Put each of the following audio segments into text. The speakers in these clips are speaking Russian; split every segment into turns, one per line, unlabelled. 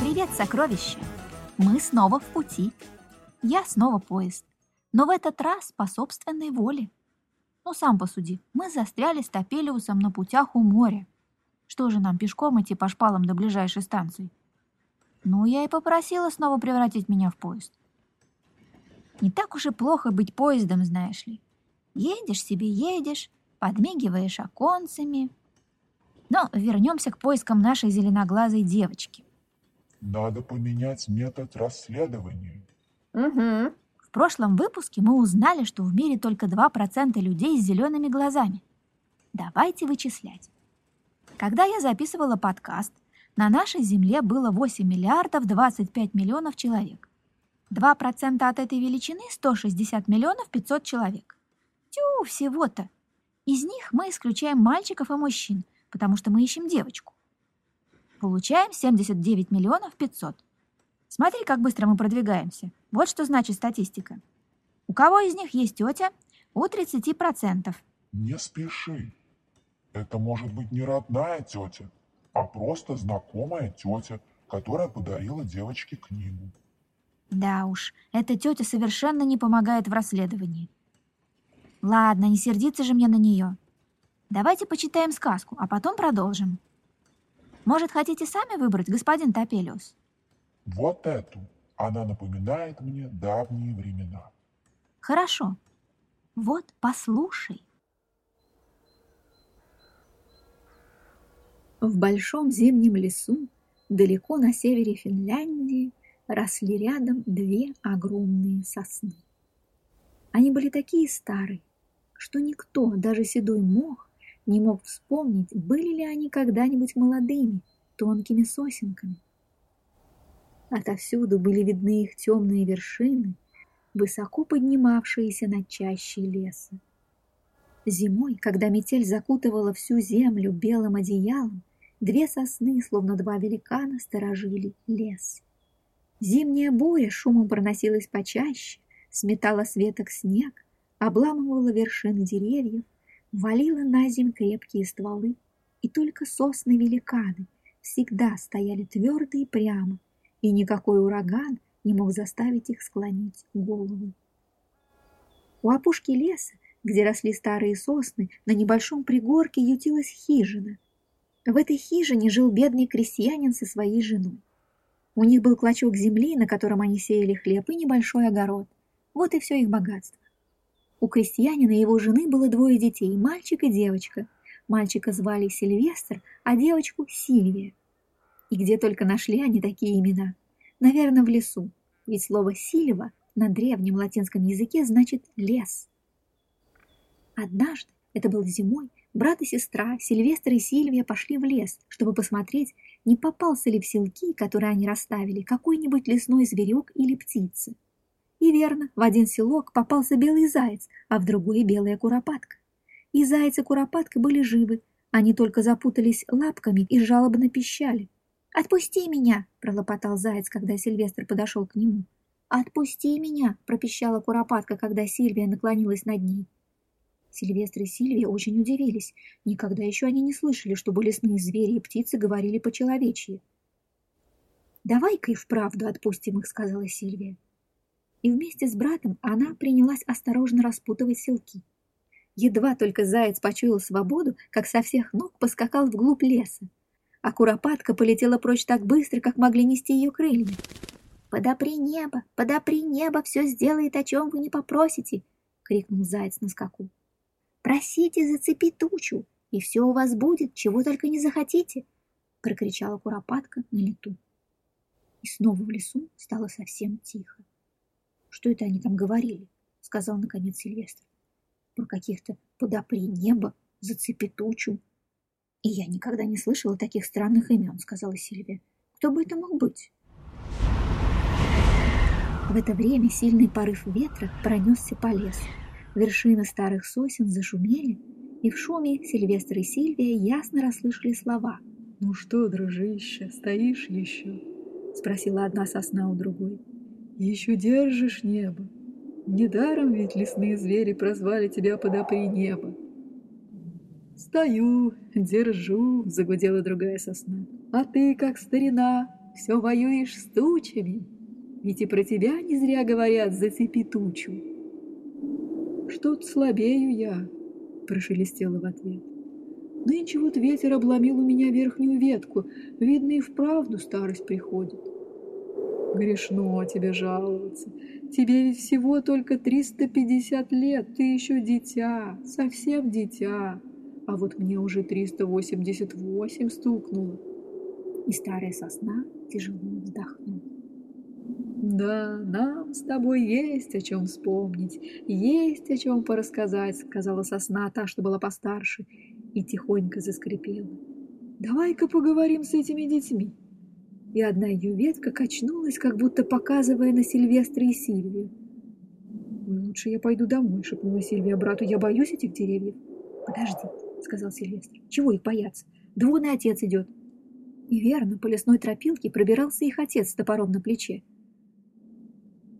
Привет, сокровища! Мы снова в пути. Я снова поезд. Но в этот раз по собственной воле. Ну, сам посуди, мы застряли с Топелиусом на путях у моря. Что же нам, пешком идти по шпалам до ближайшей станции? Ну, я и попросила снова превратить меня в поезд. Не так уж и плохо быть поездом, знаешь ли. Едешь себе, едешь, подмигиваешь оконцами. Но вернемся к поискам нашей зеленоглазой девочки.
Надо поменять метод расследования.
Угу.
В прошлом выпуске мы узнали, что в мире только 2% людей с зелеными глазами. Давайте вычислять. Когда я записывала подкаст, на нашей Земле было 8 миллиардов 25 миллионов человек. 2% от этой величины – 160 миллионов 500 человек. Тю, всего-то. Из них мы исключаем мальчиков и мужчин, потому что мы ищем девочку. Получаем 79 миллионов 500. Смотри, как быстро мы продвигаемся. Вот что значит статистика. У кого из них есть тетя? У 30%.
Не спеши. Это может быть не родная тетя, а просто знакомая тетя, которая подарила девочке книгу.
Да уж, эта тетя совершенно не помогает в расследовании. Ладно, не сердиться же мне на нее. Давайте почитаем сказку, а потом продолжим. Может, хотите сами выбрать, господин Топелиус?
Вот эту. Она напоминает мне давние времена.
Хорошо. Вот, послушай. В большом зимнем лесу, далеко на севере Финляндии, росли рядом две огромные сосны. Они были такие старые, что никто, даже седой мох, не мог вспомнить, были ли они когда-нибудь молодыми, тонкими сосенками. Отовсюду были видны их темные вершины, высоко поднимавшиеся над чащей леса. Зимой, когда метель закутывала всю землю белым одеялом, Две сосны, словно два великана, сторожили лес. Зимняя буря шумом проносилась почаще, сметала с веток снег, обламывала вершины деревьев, валила на земь крепкие стволы, и только сосны-великаны всегда стояли твердо и прямо, и никакой ураган не мог заставить их склонить голову. У опушки леса, где росли старые сосны, на небольшом пригорке ютилась хижина, в этой хижине жил бедный крестьянин со своей женой. У них был клочок земли, на котором они сеяли хлеб, и небольшой огород. Вот и все их богатство. У крестьянина и его жены было двое детей, мальчик и девочка. Мальчика звали Сильвестр, а девочку Сильвия. И где только нашли они такие имена? Наверное, в лесу, ведь слово «сильва» на древнем латинском языке значит «лес». Однажды, это было зимой, Брат и сестра, Сильвестр и Сильвия пошли в лес, чтобы посмотреть, не попался ли в селки, которые они расставили, какой-нибудь лесной зверек или птица. И верно, в один селок попался белый заяц, а в другой белая куропатка. И заяц и куропатка были живы, они только запутались лапками и жалобно пищали. «Отпусти меня!» – пролопотал заяц, когда Сильвестр подошел к нему. «Отпусти меня!» – пропищала куропатка, когда Сильвия наклонилась над ней. Сильвестр и Сильвия очень удивились. Никогда еще они не слышали, чтобы лесные звери и птицы говорили по-человечьи. «Давай-ка и вправду отпустим их», — сказала Сильвия. И вместе с братом она принялась осторожно распутывать селки. Едва только заяц почуял свободу, как со всех ног поскакал вглубь леса. А куропатка полетела прочь так быстро, как могли нести ее крыльями. «Подопри небо, подопри небо, все сделает, о чем вы не попросите!» — крикнул заяц на скаку. Просите зацепить тучу, и все у вас будет, чего только не захотите, прокричала Куропатка на лету. И снова в лесу стало совсем тихо. Что это они там говорили? сказал наконец Сильвестр. Про каких-то подопри небо, зацепи тучу. И я никогда не слышала таких странных имен, сказала Сильвия. Кто бы это мог быть? В это время сильный порыв ветра пронесся по лесу. Вершины старых сосен зашумели, и в шуме Сильвестр и Сильвия ясно расслышали слова.
«Ну что, дружище, стоишь еще?» — спросила одна сосна у другой. «Еще держишь небо?»
Недаром ведь лесные звери прозвали тебя подопри небо. Стою, держу, загудела другая сосна. А ты, как старина, все воюешь с тучами. Ведь и про тебя не зря говорят «зацепи тучу». Что-то слабею я, прошелестела в ответ. Нынче вот ветер обломил у меня верхнюю ветку. Видно, и вправду старость приходит. Грешно тебе жаловаться. Тебе ведь всего только 350 лет, ты еще дитя, совсем дитя. А вот мне уже 388 стукнуло.
И старая сосна тяжело вздохнула.
«Да, нам с тобой есть о чем вспомнить, есть о чем порассказать», — сказала сосна, та, что была постарше, и тихонько заскрипела. «Давай-ка поговорим с этими детьми».
И одна ее ветка качнулась, как будто показывая на Сильвестра и Сильвию.
«Лучше я пойду домой», — шепнула Сильвия брату. «Я боюсь этих деревьев».
«Подожди», — сказал Сильвестр. «Чего их бояться? Двуный отец идет». И верно, по лесной тропинке пробирался их отец с топором на плече.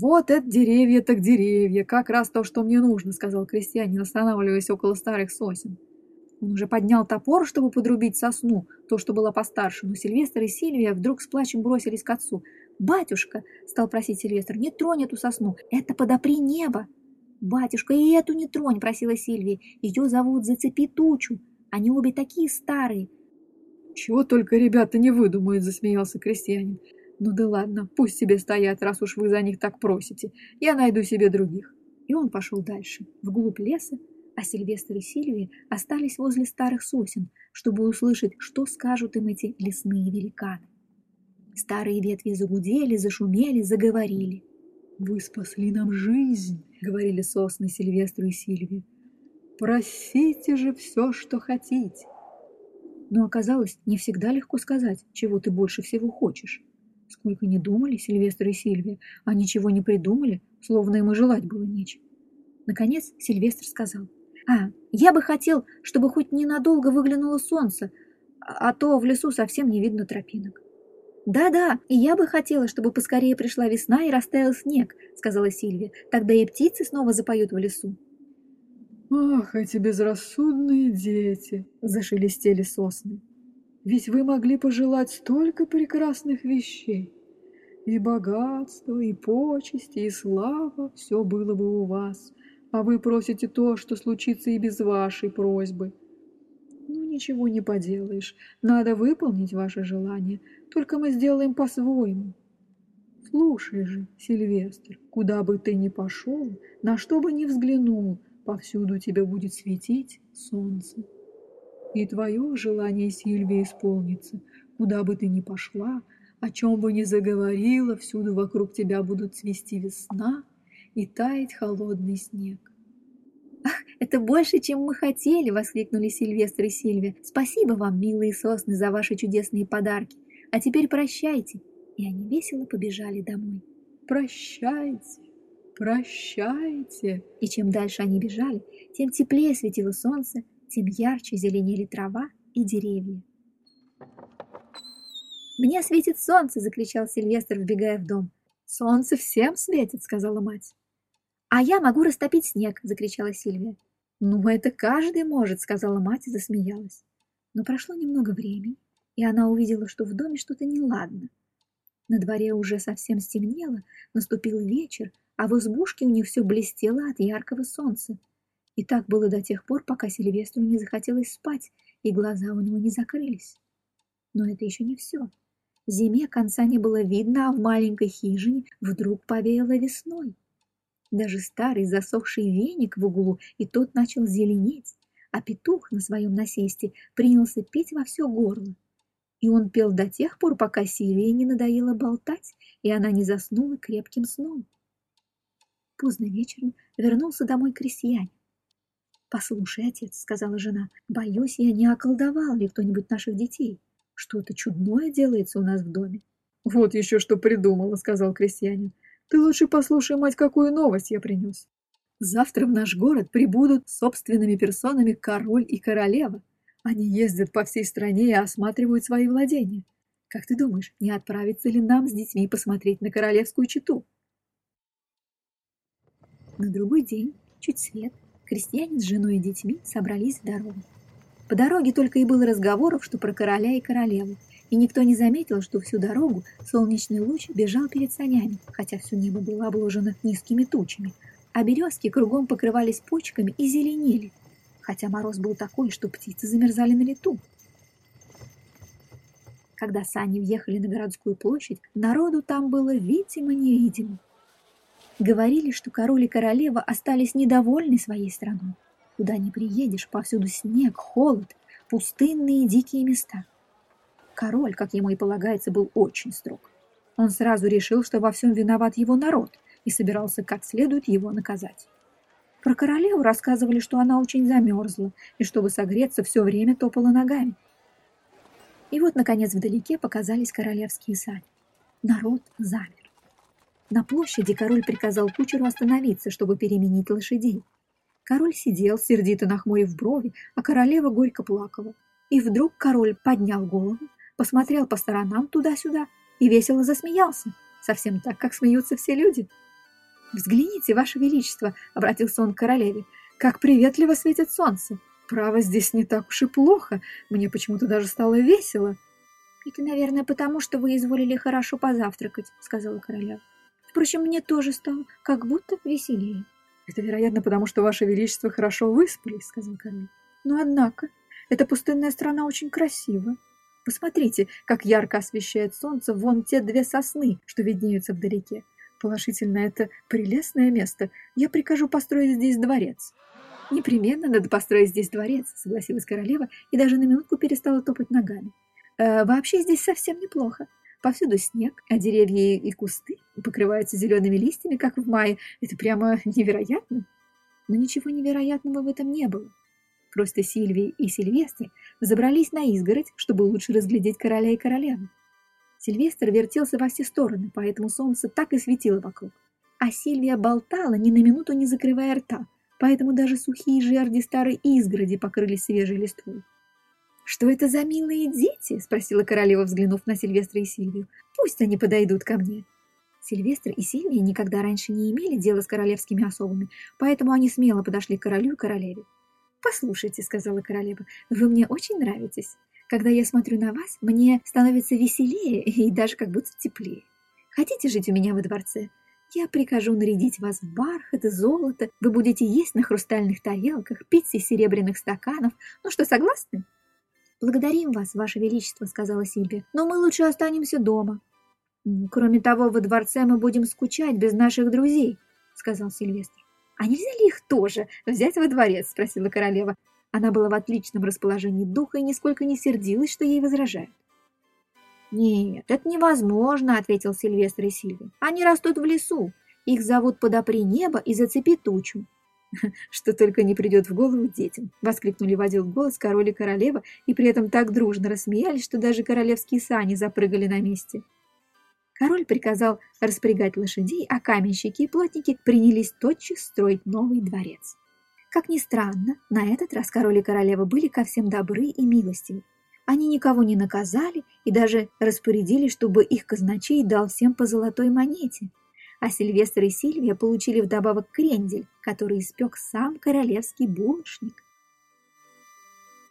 «Вот это деревья так деревья, как раз то, что мне нужно», — сказал крестьянин, останавливаясь около старых сосен. Он уже поднял топор, чтобы подрубить сосну, то, что было постарше, но Сильвестр и Сильвия вдруг с плачем бросились к отцу. «Батюшка!» — стал просить Сильвестр. «Не тронь эту сосну! Это подопри небо!» «Батюшка, и эту не тронь!» — просила Сильвия. «Ее зовут Зацепи тучу! Они обе такие старые!» «Чего только ребята не выдумают!» — засмеялся крестьянин. «Ну да ладно, пусть себе стоят, раз уж вы за них так просите. Я найду себе других».
И он пошел дальше, вглубь леса, а Сильвестр и Сильвия остались возле старых сосен, чтобы услышать, что скажут им эти лесные великаны. Старые ветви загудели, зашумели, заговорили.
«Вы спасли нам жизнь», — говорили сосны Сильвестру и Сильвии. «Просите же все, что хотите».
Но оказалось, не всегда легко сказать, чего ты больше всего хочешь. Сколько не думали Сильвестр и Сильвия, а ничего не придумали, словно им и желать было нечего. Наконец Сильвестр сказал, «А, я бы хотел, чтобы хоть ненадолго выглянуло солнце, а то в лесу совсем не видно тропинок». «Да-да, и я бы хотела, чтобы поскорее пришла весна и растаял снег», — сказала Сильвия. «Тогда и птицы снова запоют в лесу».
«Ах, эти безрассудные дети!» — зашелестели сосны. Ведь вы могли пожелать столько прекрасных вещей. И богатство, и почести, и слава – все было бы у вас. А вы просите то, что случится и без вашей просьбы. Ну, ничего не поделаешь. Надо выполнить ваше желание. Только мы сделаем по-своему. Слушай же, Сильвестр, куда бы ты ни пошел, на что бы ни взглянул, повсюду тебе будет светить солнце. И твое желание, Сильвия, исполнится. Куда бы ты ни пошла, о чем бы ни заговорила, всюду вокруг тебя будут цвести весна и таять холодный снег.
«Ах, это больше, чем мы хотели!» — воскликнули Сильвестр и Сильвия. «Спасибо вам, милые сосны, за ваши чудесные подарки. А теперь прощайте!» И они весело побежали домой.
«Прощайте! Прощайте!»
И чем дальше они бежали, тем теплее светило солнце, тем ярче зеленели трава и деревья. «Мне светит солнце!» – закричал Сильвестр, вбегая в дом.
«Солнце всем светит!» – сказала мать.
«А я могу растопить снег!» – закричала Сильвия.
«Ну, это каждый может!» – сказала мать и засмеялась.
Но прошло немного времени, и она увидела, что в доме что-то неладно. На дворе уже совсем стемнело, наступил вечер, а в избушке у них все блестело от яркого солнца. И так было до тех пор, пока Сильвестру не захотелось спать, и глаза у него не закрылись. Но это еще не все. Зиме конца не было видно, а в маленькой хижине вдруг повеяло весной. Даже старый засохший веник в углу и тот начал зеленеть, а петух на своем насесте принялся петь во все горло. И он пел до тех пор, пока Сильвии не надоело болтать, и она не заснула крепким сном. Поздно вечером вернулся домой крестьянин. «Послушай, отец», — сказала жена, — «боюсь, я не околдовал ли кто-нибудь наших детей. Что-то чудное делается у нас в доме».
«Вот еще что придумала», — сказал крестьянин. «Ты лучше послушай, мать, какую новость я принес. Завтра в наш город прибудут собственными персонами король и королева. Они ездят по всей стране и осматривают свои владения. Как ты думаешь, не отправиться ли нам с детьми посмотреть на королевскую чету?» На другой день, чуть свет, крестьяне с женой и детьми собрались в дорогу. По дороге только и было разговоров, что про короля и королеву, и никто не заметил, что всю дорогу солнечный луч бежал перед санями, хотя все небо было обложено низкими тучами, а березки кругом покрывались почками и зеленели, хотя мороз был такой, что птицы замерзали на лету. Когда сани въехали на городскую площадь, народу там было видимо-невидимо. Говорили, что король и королева остались недовольны своей страной. Куда ни приедешь, повсюду снег, холод, пустынные дикие места. Король, как ему и полагается, был очень строг. Он сразу решил, что во всем виноват его народ, и собирался как следует его наказать. Про королеву рассказывали, что она очень замерзла, и чтобы согреться, все время топала ногами. И вот, наконец, вдалеке показались королевские сани. Народ замер. На площади король приказал кучеру остановиться, чтобы переменить лошадей. Король сидел, сердито нахмурив брови, а королева горько плакала. И вдруг король поднял голову, посмотрел по сторонам туда-сюда и весело засмеялся, совсем так, как смеются все люди. «Взгляните, Ваше Величество!» — обратился он к королеве. «Как приветливо светит солнце! Право, здесь не так уж и плохо, мне почему-то даже стало весело!» «Это, наверное, потому, что вы изволили хорошо позавтракать», — сказала королева. Впрочем, мне тоже стало как будто веселее. Это, вероятно, потому что Ваше Величество хорошо выспались, сказал король. Но однако, эта пустынная страна очень красива. Посмотрите, как ярко освещает солнце вон те две сосны, что виднеются вдалеке. Положительно, это прелестное место. Я прикажу построить здесь дворец. Непременно надо построить здесь дворец, согласилась королева и даже на минутку перестала топать ногами. Э, вообще здесь совсем неплохо. Повсюду снег, а деревья и кусты покрываются зелеными листьями, как в мае. Это прямо невероятно. Но ничего невероятного в этом не было. Просто Сильвия и Сильвестр забрались на изгородь, чтобы лучше разглядеть короля и королеву. Сильвестр вертелся во все стороны, поэтому солнце так и светило вокруг. А Сильвия болтала, ни на минуту не закрывая рта, поэтому даже сухие жерди старой изгороди покрылись свежей листвой. «Что это за милые дети?» – спросила королева, взглянув на Сильвестра и Сильвию. «Пусть они подойдут ко мне». Сильвестр и Сильвия никогда раньше не имели дела с королевскими особами, поэтому они смело подошли к королю и королеве. «Послушайте», — сказала королева, — «вы мне очень нравитесь. Когда я смотрю на вас, мне становится веселее и даже как будто теплее. Хотите жить у меня во дворце? Я прикажу нарядить вас в бархат и золото, вы будете есть на хрустальных тарелках, пить из серебряных стаканов. Ну что, согласны?» «Благодарим вас, ваше величество», — сказала Сильвия, — «но мы лучше останемся дома». «Кроме того, во дворце мы будем скучать без наших друзей», — сказал Сильвестр. «А нельзя ли их тоже взять во дворец?» — спросила королева. Она была в отличном расположении духа и нисколько не сердилась, что ей возражают. «Нет, это невозможно», — ответил Сильвестр и Сильвия. «Они растут в лесу. Их зовут «Подопри небо» и «Зацепи тучу». «Что только не придет в голову детям!» — воскликнули в один голос король и королева, и при этом так дружно рассмеялись, что даже королевские сани запрыгали на месте. Король приказал распрягать лошадей, а каменщики и плотники принялись тотчас строить новый дворец. Как ни странно, на этот раз король и королева были ко всем добры и милостивы. Они никого не наказали и даже распорядились, чтобы их казначей дал всем по золотой монете – а Сильвестр и Сильвия получили вдобавок крендель, который испек сам королевский булочник.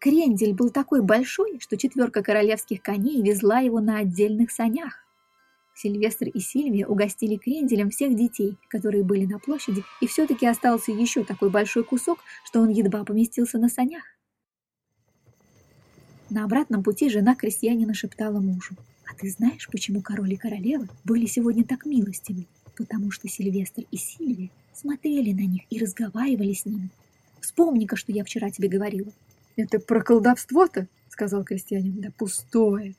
Крендель был такой большой, что четверка королевских коней везла его на отдельных санях. Сильвестр и Сильвия угостили кренделем всех детей, которые были на площади, и все-таки остался еще такой большой кусок, что он едва поместился на санях. На обратном пути жена крестьянина шептала мужу, «А ты знаешь, почему король и королева были сегодня так милостивы? Потому что Сильвестр и Сильвия смотрели на них и разговаривали с ними. Вспомни-ка, что я вчера тебе говорила.
Это про колдовство-то, сказал крестьянин. Да пустое.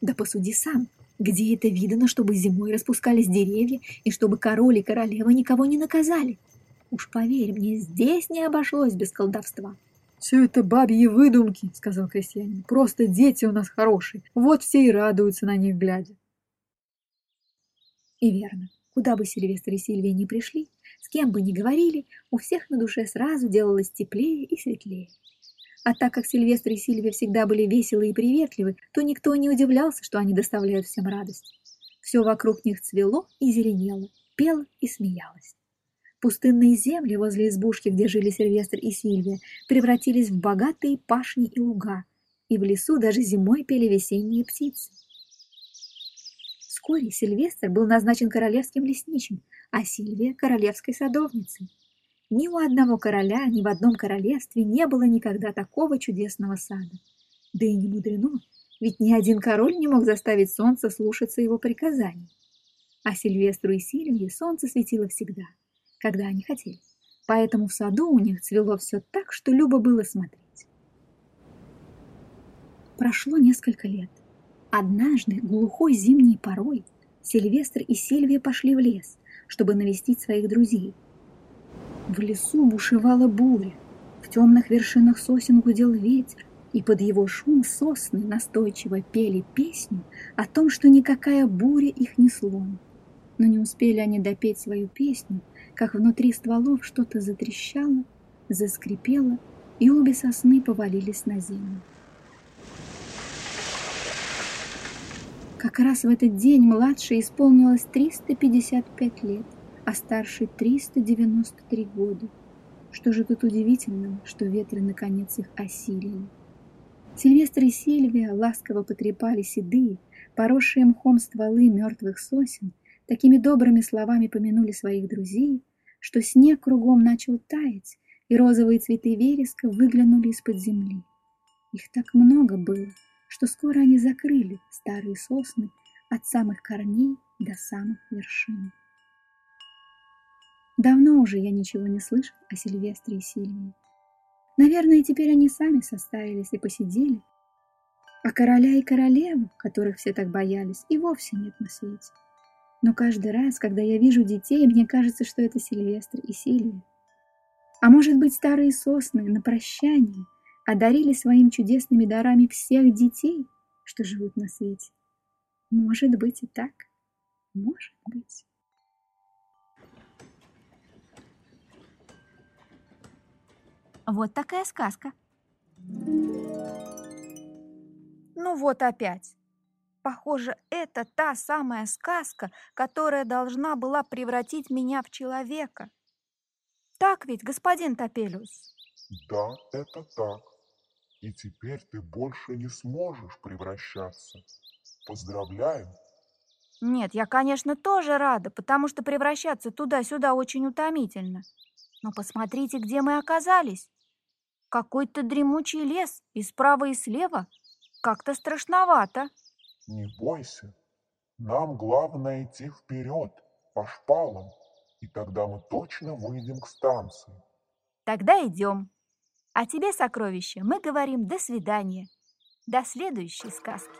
Да посуди сам. Где это видано, чтобы зимой распускались деревья и чтобы король и королева никого не наказали? Уж поверь мне, здесь не обошлось без колдовства.
«Все это бабьи выдумки», — сказал крестьянин. «Просто дети у нас хорошие. Вот все и радуются на них глядя».
И верно. Куда бы Сильвестр и Сильвия ни пришли, с кем бы ни говорили, у всех на душе сразу делалось теплее и светлее. А так как Сильвестр и Сильвия всегда были веселы и приветливы, то никто не удивлялся, что они доставляют всем радость. Все вокруг них цвело и зеленело, пело и смеялось. Пустынные земли возле избушки, где жили Сильвестр и Сильвия, превратились в богатые пашни и луга, и в лесу даже зимой пели весенние птицы. Вскоре Сильвестр был назначен королевским лесничим, а Сильвия – королевской садовницей. Ни у одного короля, ни в одном королевстве не было никогда такого чудесного сада. Да и не мудрено, ведь ни один король не мог заставить солнце слушаться его приказаний. А Сильвестру и Сильвии солнце светило всегда – когда они хотели. Поэтому в саду у них цвело все так, что любо было смотреть. Прошло несколько лет. Однажды, глухой зимней порой, Сильвестр и Сильвия пошли в лес, чтобы навестить своих друзей. В лесу бушевала буря, в темных вершинах сосен гудел ветер, и под его шум сосны настойчиво пели песню о том, что никакая буря их не сломит. Но не успели они допеть свою песню, как внутри стволов что-то затрещало, заскрипело, и обе сосны повалились на землю. Как раз в этот день младшей исполнилось 355 лет, а старшей 393 года. Что же тут удивительного, что ветры наконец их осилили? Сильвестр и Сильвия ласково потрепали седые, поросшие мхом стволы мертвых сосен, такими добрыми словами помянули своих друзей, что снег кругом начал таять, и розовые цветы вереска выглянули из-под земли. Их так много было, что скоро они закрыли старые сосны от самых корней до самых вершин. Давно уже я ничего не слышал о Сильвестре и Сильвии. Наверное, теперь они сами состарились и посидели. А короля и королеву, которых все так боялись, и вовсе нет на свете. Но каждый раз, когда я вижу детей, мне кажется, что это Сильвестр и Сильвия. А может быть, старые сосны на прощание одарили своим чудесными дарами всех детей, что живут на свете. Может быть и так. Может быть.
Вот такая сказка. Ну вот опять. Похоже, это та самая сказка, которая должна была превратить меня в человека. Так ведь, господин Топелюс?
Да, это так. И теперь ты больше не сможешь превращаться. Поздравляю.
Нет, я, конечно, тоже рада, потому что превращаться туда-сюда очень утомительно. Но посмотрите, где мы оказались. Какой-то дремучий лес и справа и слева. Как-то страшновато.
Не бойся. Нам главное идти вперед, по шпалам, и тогда мы точно выйдем к станции.
Тогда идем. А тебе, сокровище, мы говорим до свидания. До следующей сказки.